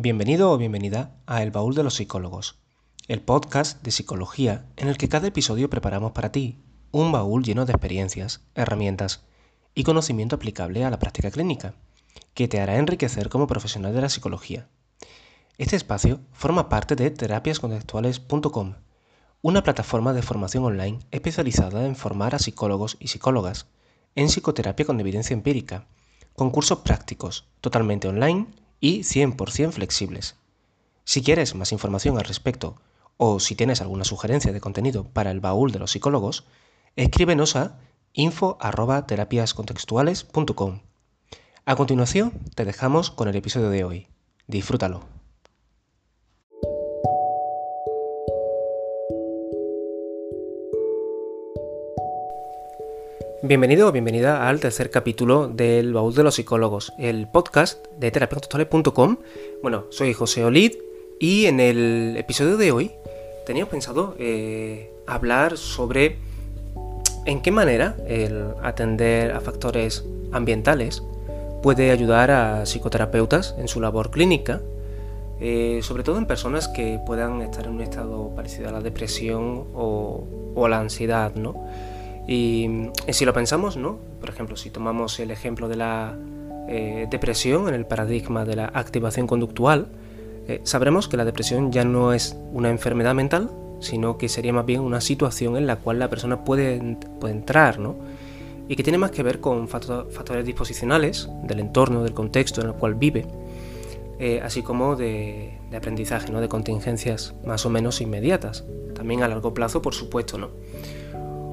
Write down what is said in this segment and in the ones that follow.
Bienvenido o bienvenida a El Baúl de los Psicólogos, el podcast de psicología en el que cada episodio preparamos para ti un baúl lleno de experiencias, herramientas y conocimiento aplicable a la práctica clínica, que te hará enriquecer como profesional de la psicología. Este espacio forma parte de terapiascontextuales.com, una plataforma de formación online especializada en formar a psicólogos y psicólogas en psicoterapia con evidencia empírica, con cursos prácticos, totalmente online y 100% flexibles. Si quieres más información al respecto o si tienes alguna sugerencia de contenido para el baúl de los psicólogos, escríbenos a info.terapiascontextuales.com. A continuación, te dejamos con el episodio de hoy. Disfrútalo. Bienvenido o bienvenida al tercer capítulo del Baúl de los Psicólogos, el podcast de terapiacontextuales.com. Bueno, soy José Olid y en el episodio de hoy tenía pensado eh, hablar sobre en qué manera el atender a factores ambientales puede ayudar a psicoterapeutas en su labor clínica, eh, sobre todo en personas que puedan estar en un estado parecido a la depresión o, o a la ansiedad, ¿no? Y, si lo pensamos, ¿no? Por ejemplo, si tomamos el ejemplo de la eh, depresión en el paradigma de la activación conductual, eh, sabremos que la depresión ya no es una enfermedad mental, sino que sería más bien una situación en la cual la persona puede, puede entrar, ¿no? Y que tiene más que ver con factores disposicionales del entorno, del contexto en el cual vive, eh, así como de, de aprendizaje, ¿no? De contingencias más o menos inmediatas. También a largo plazo, por supuesto, ¿no?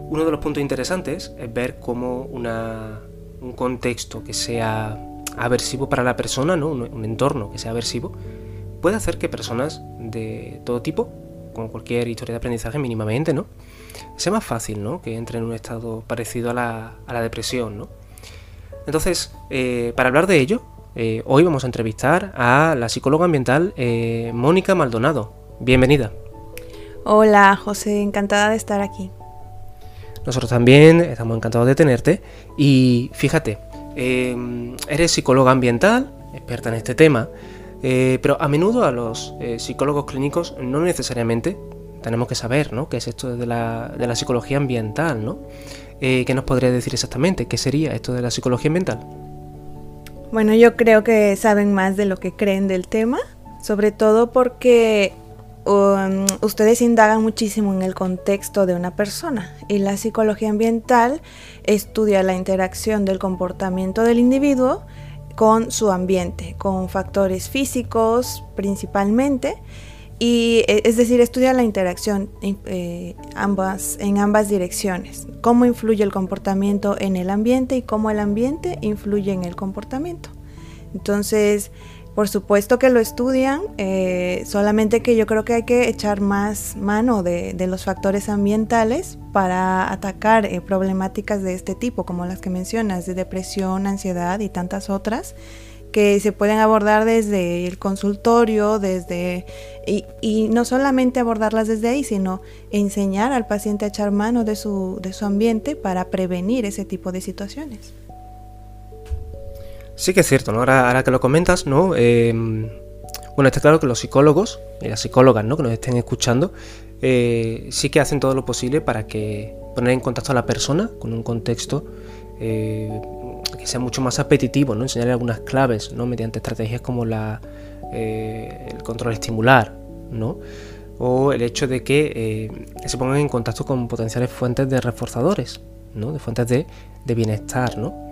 Uno de los puntos interesantes es ver cómo un contexto que sea aversivo para la persona, ¿no? un, entorno que sea aversivo, puede hacer que personas de todo tipo, con cualquier historia de aprendizaje mínimamente, ¿no? sea más fácil ¿no? que entre en un estado parecido a la, depresión. ¿no? Entonces, eh, para hablar de ello, eh, hoy vamos a entrevistar a la psicóloga ambiental eh, Mónica Maldonado. Bienvenida. Hola, José, encantada de estar aquí. Nosotros también estamos encantados de tenerte. Y fíjate, em, eres psicóloga ambiental, experta en este tema, eh, pero a menudo a los eh, psicólogos clínicos no necesariamente tenemos que saber ¿no? qué es esto de la, de la psicología ambiental. ¿no? Eh, ¿Qué nos podría decir exactamente? ¿Qué sería esto de la psicología ambiental? Bueno, yo creo que saben más de lo que creen del tema, sobre todo porque Um, ustedes indagan muchísimo en el contexto de una persona y la psicología ambiental estudia la interacción del comportamiento del individuo con su ambiente, con factores físicos principalmente, y e, es decir, estudia la interacción eh, ambas, en ambas direcciones, cómo influye el comportamiento en el ambiente y cómo el ambiente influye en el comportamiento. Entonces, por supuesto que lo estudian, eh, solamente que yo creo que hay que echar más mano de, los factores ambientales para atacar eh, problemáticas de este tipo, como las que mencionas, de depresión, ansiedad y tantas otras, que se pueden abordar desde el consultorio, desde y, y, no solamente abordarlas desde ahí, sino enseñar al paciente a echar mano de su, de su ambiente para prevenir ese tipo de situaciones. Sí que es cierto, ¿no? Ahora, que lo comentas, ¿no? Em, bueno, está claro que los psicólogos y las psicólogas, ¿no? Que nos estén escuchando, eh, sí que hacen todo lo posible para que poner en contacto a la persona con un contexto eh, que sea mucho más apetitivo, ¿no? Enseñarle algunas claves, ¿no? Mediante estrategias como la, eh, el control estimular, ¿no? O el hecho de que se pongan en contacto con potenciales fuentes de reforzadores, ¿no? De fuentes de, de bienestar, ¿no?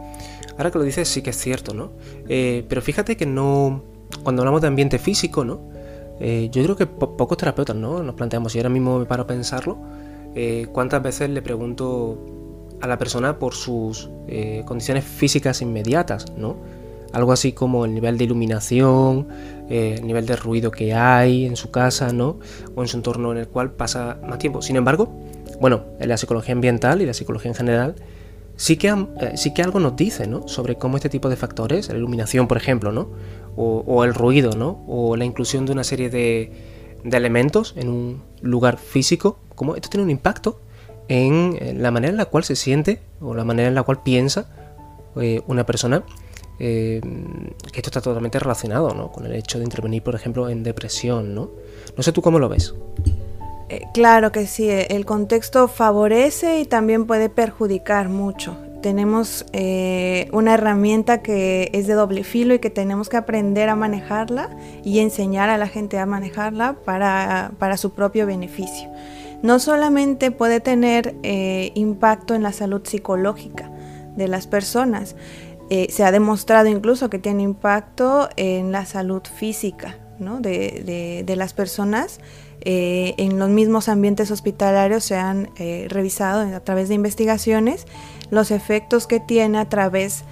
Ahora que lo dices sí que es cierto, ¿no? Eh, pero fíjate que no... Cuando hablamos de ambiente físico, ¿no? Eh, yo creo que pocos terapeutas, ¿no? Nos planteamos, y ahora mismo me paro a pensarlo, eh, cuántas veces le pregunto a la persona por sus condiciones físicas inmediatas, ¿no? Algo así como el nivel de iluminación, el nivel de ruido que hay en su casa, ¿no? O en su entorno en el cual pasa más tiempo. Sin embargo, bueno, en la psicología ambiental y la psicología en general, sí que, eh, sí que algo nos dice, ¿no? Sobre cómo este tipo de factores, la iluminación, por ejemplo, ¿no? O, el ruido, ¿no? O la inclusión de una serie de, elementos en un lugar físico, cómo esto tiene un impacto en la manera en la cual se siente o la manera en la cual piensa eh, una persona eh, que esto está totalmente relacionado ¿no? con el hecho de intervenir, por ejemplo, en depresión. No, no sé tú cómo lo ves. Eh, claro que sí, el contexto favorece y también puede perjudicar mucho. Tenemos eh, una herramienta que es de doble filo y que tenemos que aprender a manejarla y enseñar a la gente a manejarla para, para su propio beneficio. No solamente puede tener impacto en la salud psicológica de las personas, eh, se ha demostrado incluso que tiene impacto en la salud física de, las personas. Eh, en los mismos ambientes hospitalarios se han eh, revisado a través de investigaciones los efectos que tiene a través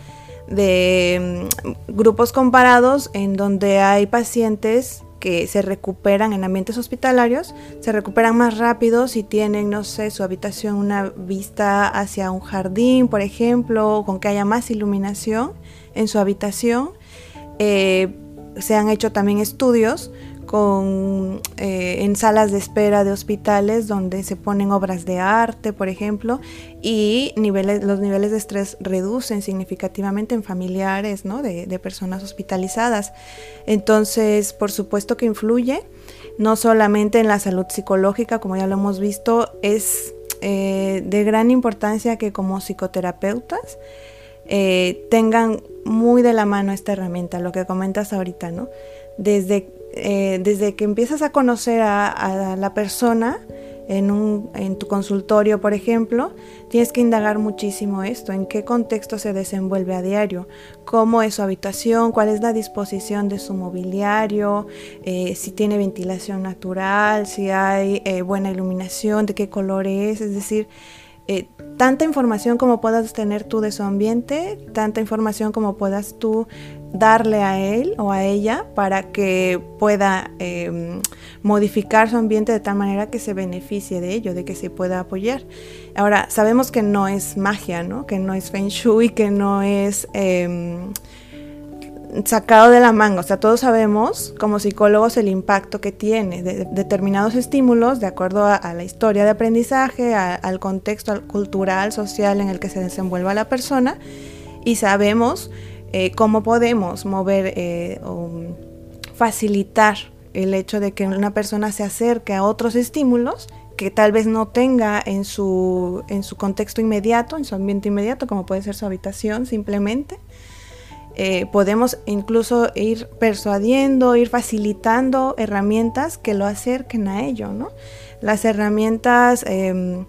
de mm, grupos comparados en donde hay pacientes que se recuperan en ambientes hospitalarios, se recuperan más rápido si tienen, no sé, su habitación una vista hacia un jardín, por ejemplo, con que haya más iluminación en su habitación. Eh, se han hecho también estudios con, eh, en salas de espera de hospitales donde se ponen obras de arte, por ejemplo, y niveles, los niveles de estrés reducen significativamente en familiares ¿no? de, personas hospitalizadas. Entonces, por supuesto que influye, no solamente en la salud psicológica, como ya lo hemos visto, es eh, de gran importancia que como psicoterapeutas eh, tengan muy de la mano esta herramienta, lo que comentas ahorita, ¿no? Desde eh, desde que empiezas a conocer a, la persona en, tu consultorio, por ejemplo, tienes que indagar muchísimo esto, en qué contexto se desenvuelve a diario, cómo es su habitación, cuál es la disposición de su mobiliario, eh, si tiene ventilación natural, si hay eh, buena iluminación, de qué color es, es decir, tanta información como puedas tener tú de su ambiente, tanta información como puedas tú darle a él o a ella para que pueda em, modificar su ambiente de tal manera que se beneficie de ello, de que se pueda apoyar. Ahora, sabemos que no es magia, ¿no? que no es feng shui, que no es em, sacado de la manga. O sea, todos sabemos como psicólogos el impacto que tiene de, determinados estímulos de acuerdo a, la historia de aprendizaje, al contexto cultural, social en el que se desenvuelva la persona y sabemos eh, cómo podemos mover eh, o facilitar el hecho de que una persona se acerque a otros estímulos que tal vez no tenga en su, en su contexto inmediato, en su ambiente inmediato, como puede ser su habitación simplemente. Eh, podemos incluso ir persuadiendo, ir facilitando herramientas que lo acerquen a ello, ¿no? Las herramientas em,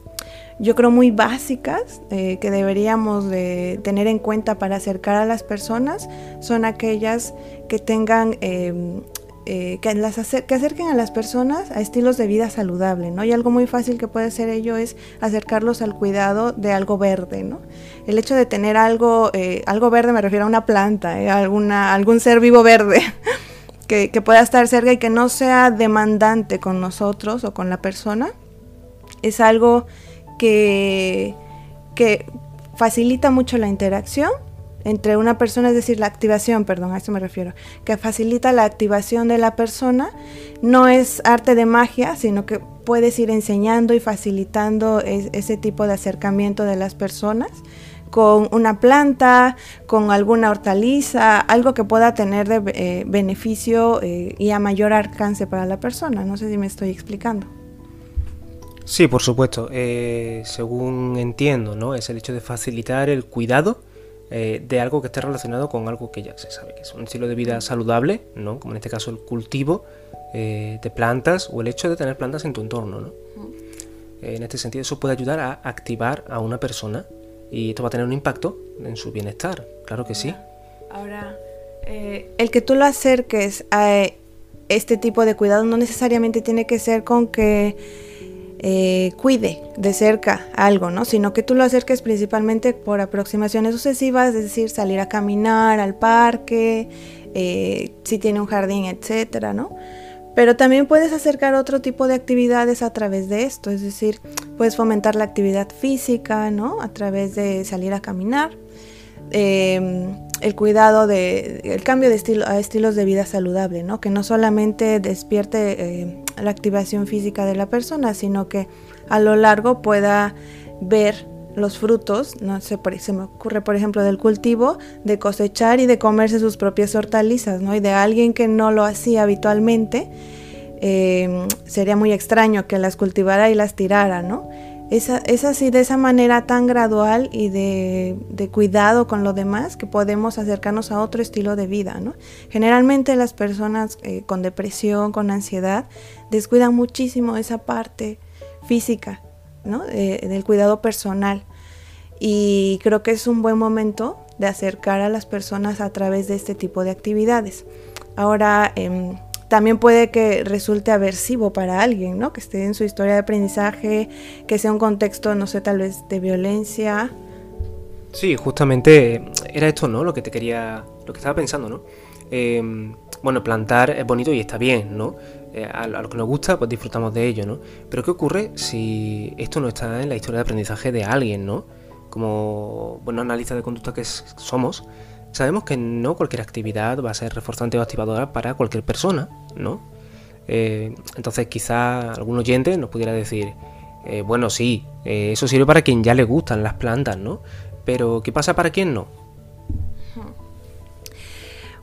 yo creo muy básicas eh, que deberíamos de tener en cuenta para acercar a las personas son aquellas que tengan em, eh, que, las que acerquen a las personas a estilos de vida saludable, ¿no? Y algo muy fácil que puede ser ello es acercarlos al cuidado de algo verde, ¿no? El hecho de tener algo, eh, algo verde me refiero a una planta, alguna, algún ser vivo verde que, que pueda estar cerca y que no sea demandante con nosotros o con la persona, es algo que, facilita mucho la interacción entre una persona, es decir, la activación, perdón, a eso me refiero, que facilita la activación de la persona, no es arte de magia, sino que puedes ir enseñando y facilitando ese tipo de acercamiento de las personas con una planta, con alguna hortaliza, algo que pueda tener de eh, beneficio eh, y a mayor alcance para la persona. No sé si me estoy explicando. Sí, por supuesto. Eh, según entiendo, ¿no? Es el hecho de facilitar el cuidado eh, de algo que esté relacionado con algo que ya se sabe que es un estilo de vida saludable, ¿no? Como en este caso el cultivo eh, de plantas o el hecho de tener plantas en tu entorno, ¿no? en este sentido, eso puede ayudar a activar a una persona y esto va a tener un impacto en su bienestar, claro que sí. Ahora, el que tú lo acerques a este tipo de cuidado no necesariamente tiene que ser con que eh, cuide de cerca algo, ¿no? Sino que tú lo acerques principalmente por aproximaciones sucesivas, es decir, salir a caminar al parque, eh, si tiene un jardín, etcétera, ¿no? Pero también puedes acercar otro tipo de actividades a través de esto, es decir, puedes fomentar la actividad física, ¿no? A través de salir a caminar, em, el cuidado de, el cambio de estilo a estilos de vida saludable, ¿no? Que no solamente despierte eh, la activación física de la persona, sino que a lo largo pueda ver los frutos, no sé, se me ocurre por ejemplo del cultivo, de cosechar y de comerse sus propias hortalizas, ¿no? Y de alguien que no lo hacía habitualmente, eh, sería muy extraño que las cultivara y las tirara, ¿no? Es, así, de esa manera tan gradual y de, cuidado con lo demás que podemos acercarnos a otro estilo de vida. Generalmente las personas eh, con depresión, con ansiedad, descuidan muchísimo esa parte física, ¿no? del cuidado personal. Y creo que es un buen momento de acercar a las personas a través de este tipo de actividades. Ahora, em, también puede que resulte aversivo para alguien, ¿no? Que esté en su historia de aprendizaje, que sea un contexto, no sé, tal vez de violencia. Sí, justamente era esto, ¿no? Lo que te quería, lo que estaba pensando, ¿no? Em, bueno, plantar es bonito y está bien, ¿no? Eh, a, lo que nos gusta, pues disfrutamos de ello, ¿no? Pero ¿qué ocurre si esto no está en la historia de aprendizaje de alguien, ¿no? Como buenos analistas de conducta que somos, Sabemos que no cualquier actividad va a ser reforzante o activadora para cualquier persona, ¿no? Eh, entonces quizá algún oyente nos pudiera decir, eh, bueno, sí, eh, eso sirve para quien ya le gustan las plantas, ¿no? Pero ¿qué pasa para quien no?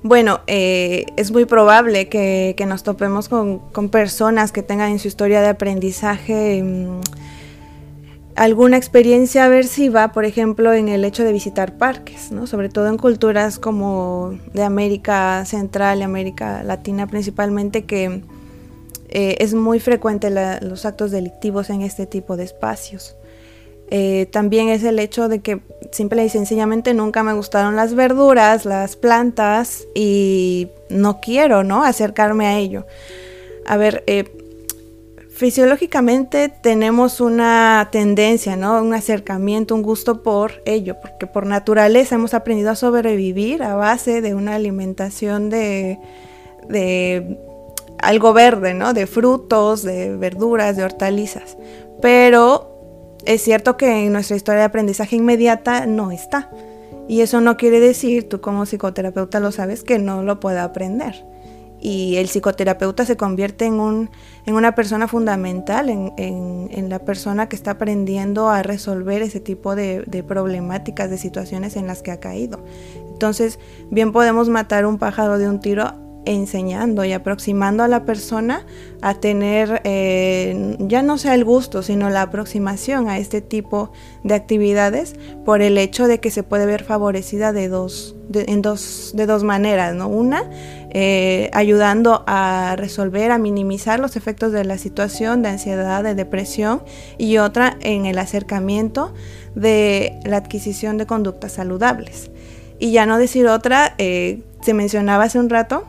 Bueno, es muy probable que, nos topemos con, personas que tengan en su historia de aprendizaje mm, alguna experiencia aversiva, por ejemplo, en el hecho de visitar parques, ¿no? sobre todo en culturas como de América Central y América Latina principalmente, que eh, es muy frecuente los actos delictivos en este tipo de espacios. Eh, también es el hecho de que simple y sencillamente nunca me gustaron las verduras, las plantas y no quiero, ¿no? Acercarme a ello. A ver, eh, fisiológicamente tenemos una tendencia, ¿no? Un acercamiento, un gusto por ello, porque por naturaleza hemos aprendido a sobrevivir a base de una alimentación de, algo verde, ¿no? De frutos, de verduras, de hortalizas. Pero es cierto que en nuestra historia de aprendizaje inmediata no está. Y eso no quiere decir, tú como psicoterapeuta lo sabes, que no lo pueda aprender y el psicoterapeuta se convierte en, un, en una persona fundamental, en, en, la persona que está aprendiendo a resolver ese tipo de, de, problemáticas, de situaciones en las que ha caído. Entonces, bien podemos matar un pájaro de un tiro enseñando y aproximando a la persona a tener eh, ya no sea el gusto, sino la aproximación a este tipo de actividades por el hecho de que se puede ver favorecida de dos, de, en dos, de dos maneras, ¿no? Una, eh, ayudando a resolver, a minimizar los efectos de la situación de ansiedad, de depresión, y otra en el acercamiento de la adquisición de conductas saludables. Y ya no decir otra, eh, se mencionaba hace un rato,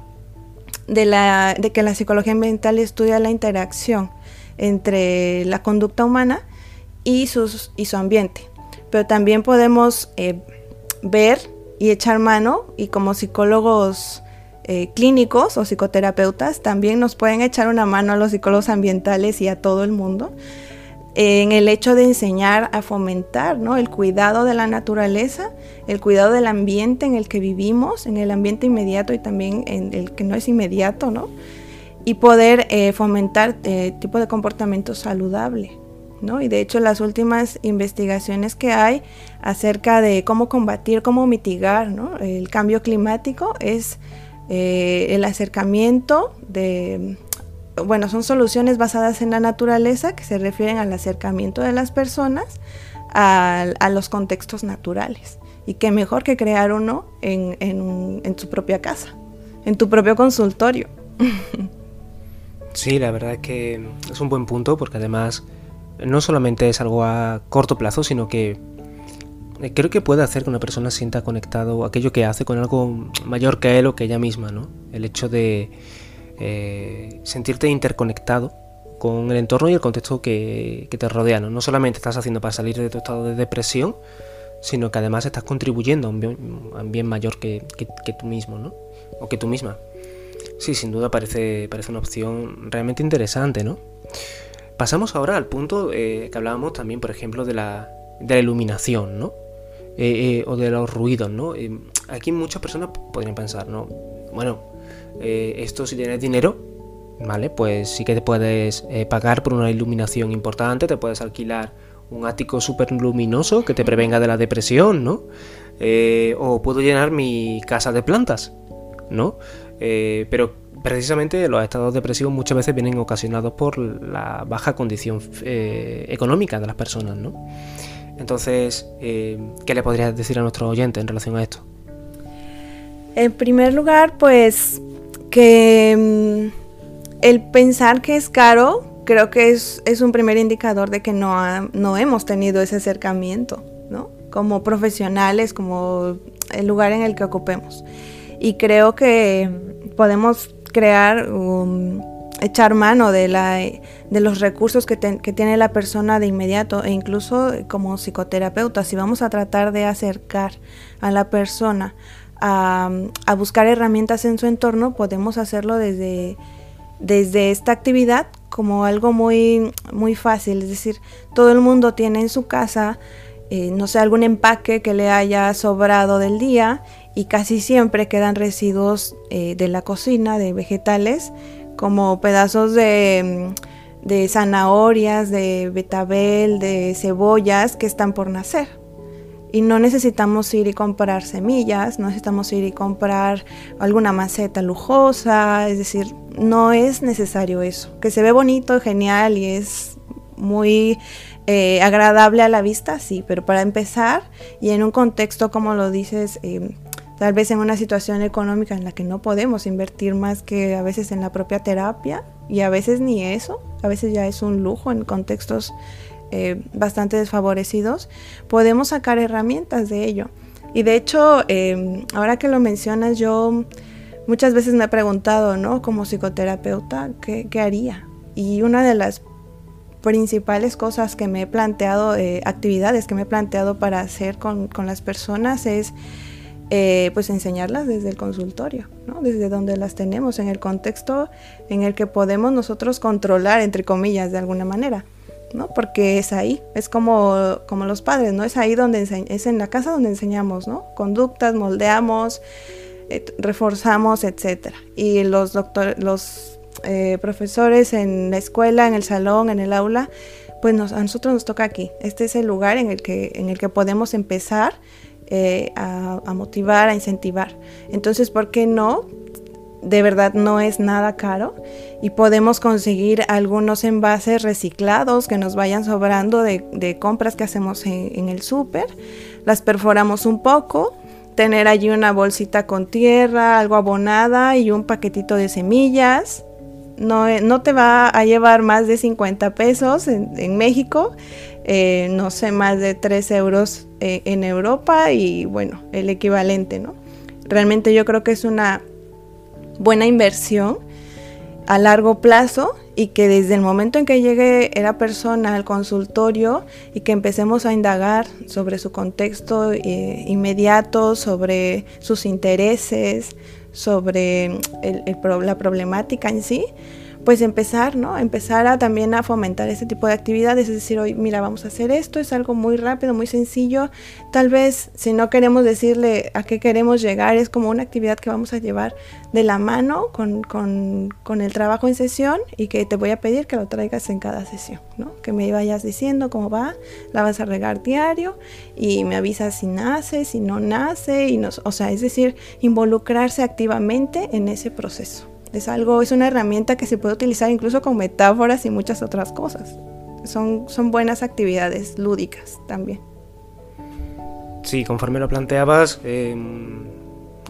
de, la, de que la psicología ambiental estudia la interacción entre la conducta humana y, sus, y su ambiente. Pero también podemos eh, ver y echar mano, y como psicólogos eh, clínicos o psicoterapeutas, también nos pueden echar una mano a los psicólogos ambientales y a todo el mundo en el hecho de enseñar a fomentar ¿no? el cuidado de la naturaleza, el cuidado del ambiente en el que vivimos, en el ambiente inmediato y también en el que no es inmediato, ¿no? y poder eh, fomentar eh, tipo de comportamiento saludable. ¿no? Y de hecho las últimas investigaciones que hay acerca de cómo combatir, cómo mitigar ¿no? el cambio climático es eh, el acercamiento de bueno, son soluciones basadas en la naturaleza que se refieren al acercamiento de las personas a, los contextos naturales. Y qué mejor que crear uno en, en, su propia casa, en tu propio consultorio. Sí, la verdad que es un buen punto porque además no solamente es algo a corto plazo, sino que creo que puede hacer que una persona sienta conectado aquello que hace con algo mayor que él o que ella misma, ¿no? El hecho de eh, sentirte interconectado con el entorno y el contexto que, te rodea. ¿no? solamente estás haciendo para salir de tu estado de depresión, sino que además estás contribuyendo a un bien, mayor que, tú mismo, ¿no? O que tú misma. Sí, sin duda parece, parece una opción realmente interesante, ¿no? Pasamos ahora al punto eh, que hablábamos también, por ejemplo, de la, de la iluminación, ¿no? Eh, o de los ruidos, ¿no? aquí muchas personas podrían pensar, ¿no? Bueno, eh, esto si tienes dinero, ¿vale? Pues sí que te puedes eh, pagar por una iluminación importante, te puedes alquilar un ático súper luminoso que te prevenga de la depresión, ¿no? Eh, o puedo llenar mi casa de plantas, ¿no? Pero precisamente los estados depresivos muchas veces vienen ocasionados por la baja condición económica de las personas, ¿no? Entonces, ¿qué le podrías decir a nuestros oyentes en relación a esto? En primer lugar, pues que mm, el pensar que es caro creo que es, un primer indicador de que no, no hemos tenido ese acercamiento, ¿no? Como profesionales, como el lugar en el que ocupemos. Y creo que podemos crear, echar mano de, la, de los recursos que, tiene la persona de inmediato e incluso como psicoterapeuta, si vamos a tratar de acercar a la persona a, buscar herramientas en su entorno, podemos hacerlo desde desde esta actividad como algo muy, muy fácil. Es decir, todo el mundo tiene en su casa, eh, no sé, algún empaque que le haya sobrado del día y casi siempre quedan residuos eh, de la cocina, de vegetales, como pedazos de, de zanahorias, de betabel, de cebollas que están por nacer. Y no necesitamos ir y comprar semillas, no necesitamos ir y comprar alguna maceta lujosa, es decir, no es necesario eso. Que se ve bonito, genial y es muy eh, agradable a la vista, sí, pero para empezar y en un contexto, como lo dices, eh, tal vez en una situación económica en la que no podemos invertir más que a veces en la propia terapia y a veces ni eso, a veces ya es un lujo en contextos eh, bastante desfavorecidos, podemos sacar herramientas de ello. Y de hecho, eh, ahora que lo mencionas, yo muchas veces me he preguntado, ¿no? Como psicoterapeuta, ¿qué, haría? Y una de las principales cosas que me he planteado, eh, actividades que me he planteado para hacer con, con las personas es pues enseñarlas desde el consultorio, ¿no? desde donde las tenemos, en el contexto en el que podemos nosotros controlar, entre comillas, de alguna manera. ¿No? Porque es ahí, es como, como los padres, ¿no? Es ahí donde es en la casa donde enseñamos, ¿no? Conductas, moldeamos, eh, reforzamos, etcétera. Y los doctores, los eh, profesores en la escuela, en el salón, en el aula, pues a nosotros nos toca aquí. Este es el lugar en el que, en el que podemos empezar eh, a, a, motivar, a incentivar. Entonces, ¿por qué no de verdad no es nada caro y podemos conseguir algunos envases reciclados que nos vayan sobrando de, compras que hacemos en, el súper. Las perforamos un poco, tener allí una bolsita con tierra, algo abonada y un paquetito de semillas. No, eh, no te va a llevar más de 50 pesos en, México, eh, no sé, más de 3 euros eh, en Europa y bueno, el equivalente, ¿no? Realmente yo creo que es una buena inversión a largo plazo y que desde el momento en que llegue la persona al consultorio y que empecemos a indagar sobre su contexto eh, inmediato, sobre sus intereses, sobre la problemática en sí, pues empezar, ¿no? Empezar a también a fomentar este tipo de actividades, es decir, hoy, mira, vamos a hacer esto, es algo muy rápido, muy sencillo. Tal vez si no queremos decirle a qué queremos llegar, es como una actividad que vamos a llevar de la mano con, con el trabajo en sesión y que te voy a pedir que lo traigas en cada sesión, ¿no? Que me vayas diciendo cómo va, la vas a regar diario y me avisas si nace, si no nace, y nos, o sea, es decir, involucrarse activamente en ese proceso. Es algo, es una herramienta que se puede utilizar incluso con metáforas y muchas otras cosas. Son, son buenas actividades lúdicas también. Sí, conforme lo planteabas, em,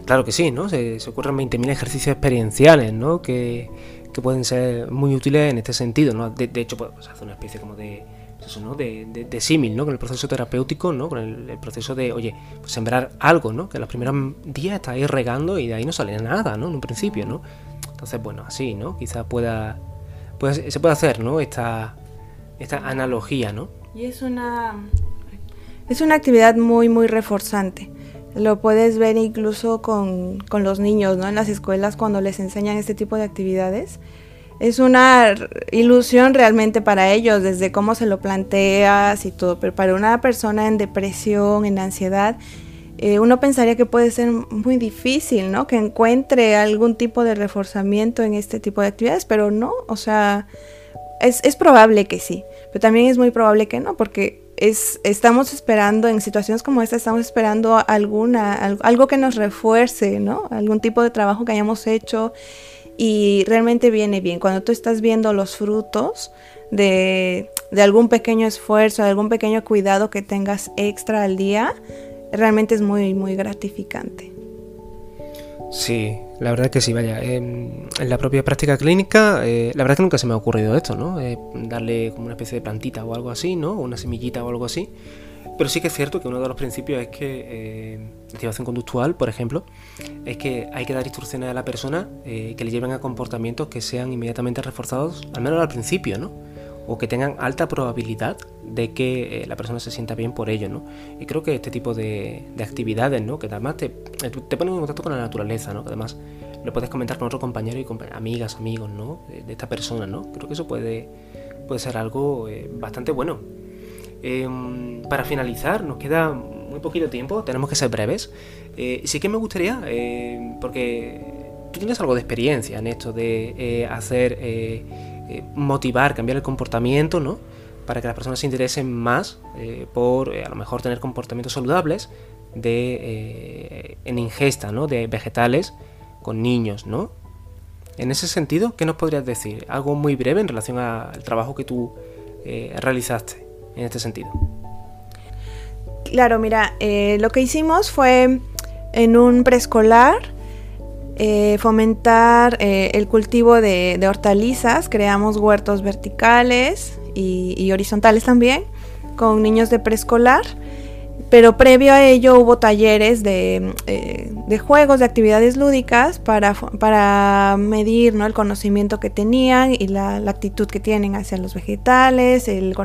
claro que sí, ¿no? Se, se ocurren 20.000 ejercicios experienciales, ¿no? Que, que, pueden ser muy útiles en este sentido, ¿no? De, hecho, pues, hacer una especie como de, pues eso, ¿no? De, de, símil, ¿no? Con el proceso terapéutico, ¿no? Con el, proceso de, oye, pues sembrar algo, ¿no? Que los primeros días estáis regando y de ahí no sale nada, ¿no? En un principio, ¿no? Entonces, bueno, así, ¿no? Quizás pueda, se puede hacer, ¿no? Esta, esta analogía, ¿no? Y es una, es una actividad muy, muy reforzante. Lo puedes ver incluso con, con los niños, ¿no? En las escuelas cuando les enseñan este tipo de actividades. Es una ilusión realmente para ellos, desde cómo se lo planteas y todo, pero para una persona en depresión, en ansiedad, eh, uno pensaría que puede ser muy difícil, ¿no? Que encuentre algún tipo de reforzamiento en este tipo de actividades, pero no, o sea, es, probable que sí, pero también es muy probable que no, porque es, estamos esperando, en situaciones como esta, estamos esperando alguna, algo que nos refuerce, ¿no? Algún tipo de trabajo que hayamos hecho y realmente viene bien. Cuando tú estás viendo los frutos de, de algún pequeño esfuerzo, de algún pequeño cuidado que tengas extra al día, realmente es muy, muy gratificante. Sí, la verdad que sí, vaya. en la propia práctica clínica, eh, la verdad que nunca se me ha ocurrido esto, ¿no? Eh, darle como una especie de plantita o algo así, ¿no? Una semillita o algo así. Pero sí que es cierto que uno de los principios es que eh, activación conductual, por ejemplo, es que hay que dar instrucciones a la persona que le lleven a comportamientos que sean inmediatamente reforzados, al menos al principio, ¿no? o que tengan alta probabilidad de que eh, la persona se sienta bien por ello, ¿no? Y creo que este tipo de, actividades, ¿no? Que además te, te ponen en contacto con la naturaleza, ¿no? Que además lo puedes comentar con otro compañero y amigas, amigos, ¿no? De, esta persona, ¿no? Creo que eso puede, puede ser algo eh, bastante bueno. Em, para finalizar, nos queda muy poquito tiempo, tenemos que ser breves. Eh, sí que me gustaría, porque tú tienes algo de experiencia en esto de hacer eh, motivar, cambiar el comportamiento, ¿no? Para que las personas se interesen más eh, por eh, a lo mejor tener comportamientos saludables de, en ingesta, ¿no? De vegetales con niños, ¿no? En ese sentido, ¿qué nos podrías decir? Algo muy breve en relación al trabajo que tú realizaste en este sentido. Claro, mira, lo que hicimos fue en un preescolar eh, fomentar eh, el cultivo de, hortalizas, creamos huertos verticales y, horizontales también con niños de preescolar, pero previo a ello hubo talleres de, eh, juegos, de actividades lúdicas para, para medir ¿no? el conocimiento que tenían y la, actitud que tienen hacia los vegetales, el,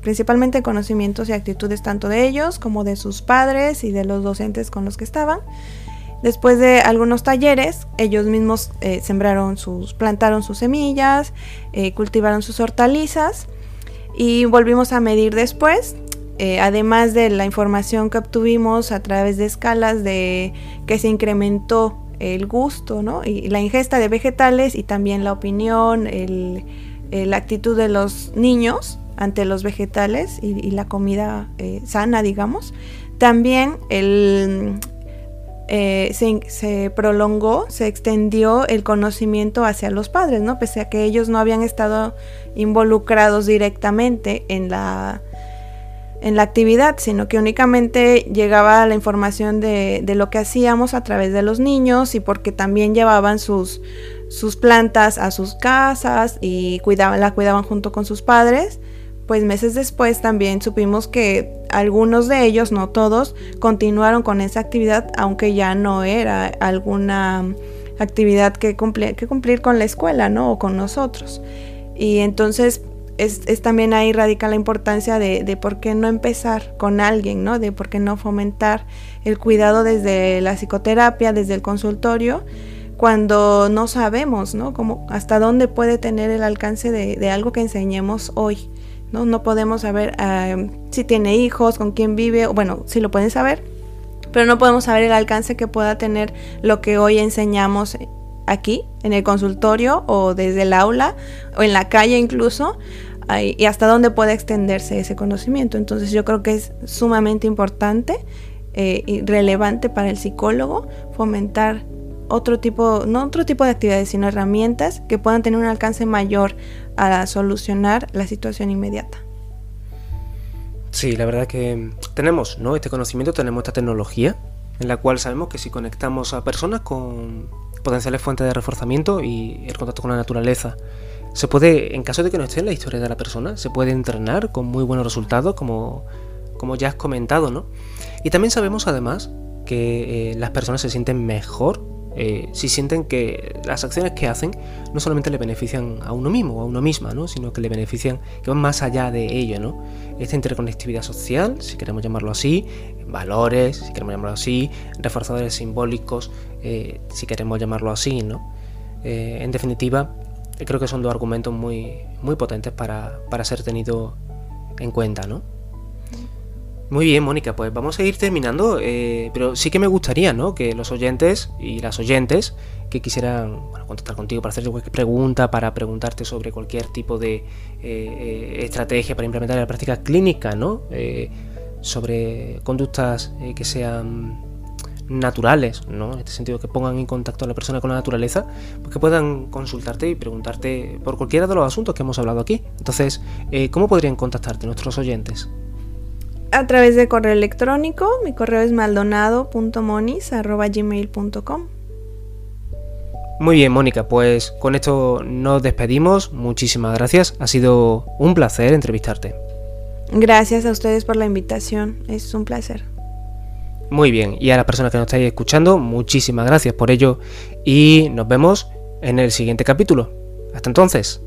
principalmente conocimientos y actitudes tanto de ellos como de sus padres y de los docentes con los que estaban. Después de algunos talleres, ellos mismos eh, sembraron sus, plantaron sus semillas, eh, cultivaron sus hortalizas y volvimos a medir después, eh, además de la información que obtuvimos a través de escalas de que se incrementó el gusto, ¿no? Y la ingesta de vegetales y también la opinión, la actitud de los niños ante los vegetales y, y la comida sana, digamos. También el, eh, se, prolongó, se extendió el conocimiento hacia los padres, ¿no? Pese a que ellos no habían estado involucrados directamente en la, en la actividad, sino que únicamente llegaba la información de, lo que hacíamos a través de los niños y porque también llevaban sus, sus plantas a sus casas y cuidaban, la cuidaban junto con sus padres pues meses después también supimos que algunos de ellos, no todos, continuaron con esa actividad, aunque ya no era alguna actividad que, cumplir con la escuela, ¿no? O con nosotros. Y entonces es, también ahí radica la importancia de, de, por qué no empezar con alguien, ¿no? De por qué no fomentar el cuidado desde la psicoterapia, desde el consultorio, cuando no sabemos, ¿no? Como hasta dónde puede tener el alcance de, de algo que enseñemos hoy. ¿No? podemos saber eh, si tiene hijos, con quién vive, bueno, sí lo pueden saber, pero no podemos saber el alcance que pueda tener lo que hoy enseñamos aquí, en el consultorio o desde el aula o en la calle incluso, y hasta dónde puede extenderse ese conocimiento. Entonces yo creo que es sumamente importante eh, y relevante para el psicólogo fomentar otro tipo, no otro tipo de actividades, sino herramientas que puedan tener un alcance mayor a solucionar la situación inmediata. Sí, la verdad que tenemos ¿no? este conocimiento, tenemos esta tecnología en la cual sabemos que si conectamos a personas con potenciales fuentes de reforzamiento y el contacto con la naturaleza, se puede, en caso de que no esté en la historia de la persona, se puede entrenar con muy buenos resultados, como, como ya has comentado, ¿no? Y también sabemos además que eh, las personas se sienten mejor eh, si sienten que las acciones que hacen no solamente le benefician a uno mismo o a uno misma, ¿no? sino que le benefician, que van más allá de ello. ¿no? Esta interconectividad social, si queremos llamarlo así, valores, si queremos llamarlo así, reforzadores simbólicos, eh, si queremos llamarlo así. ¿no? Eh, en definitiva, creo que son dos argumentos muy, muy potentes para, para ser tenido en cuenta. ¿no? Muy bien, Mónica, pues vamos a ir terminando, eh, pero sí que me gustaría, ¿no? Que los oyentes y las oyentes que quisieran contactar contigo para hacerte cualquier pregunta, para preguntarte sobre cualquier tipo de eh, eh, estrategia para implementar la práctica clínica, ¿no? sobre conductas que sean naturales, ¿no? En este sentido, que pongan en contacto a la persona con la naturaleza, pues que puedan consultarte y preguntarte por cualquiera de los asuntos que hemos hablado aquí. Entonces, ¿cómo podrían contactarte nuestros oyentes? A través de correo electrónico. Mi correo es maldonado.monis.gmail.com Muy bien, Mónica, pues con esto nos despedimos. Muchísimas gracias. Ha sido un placer entrevistarte. Gracias a ustedes por la invitación. Es un placer. Muy bien, y a las personas que nos estáis escuchando, muchísimas gracias por ello y nos vemos en el siguiente capítulo. Hasta entonces.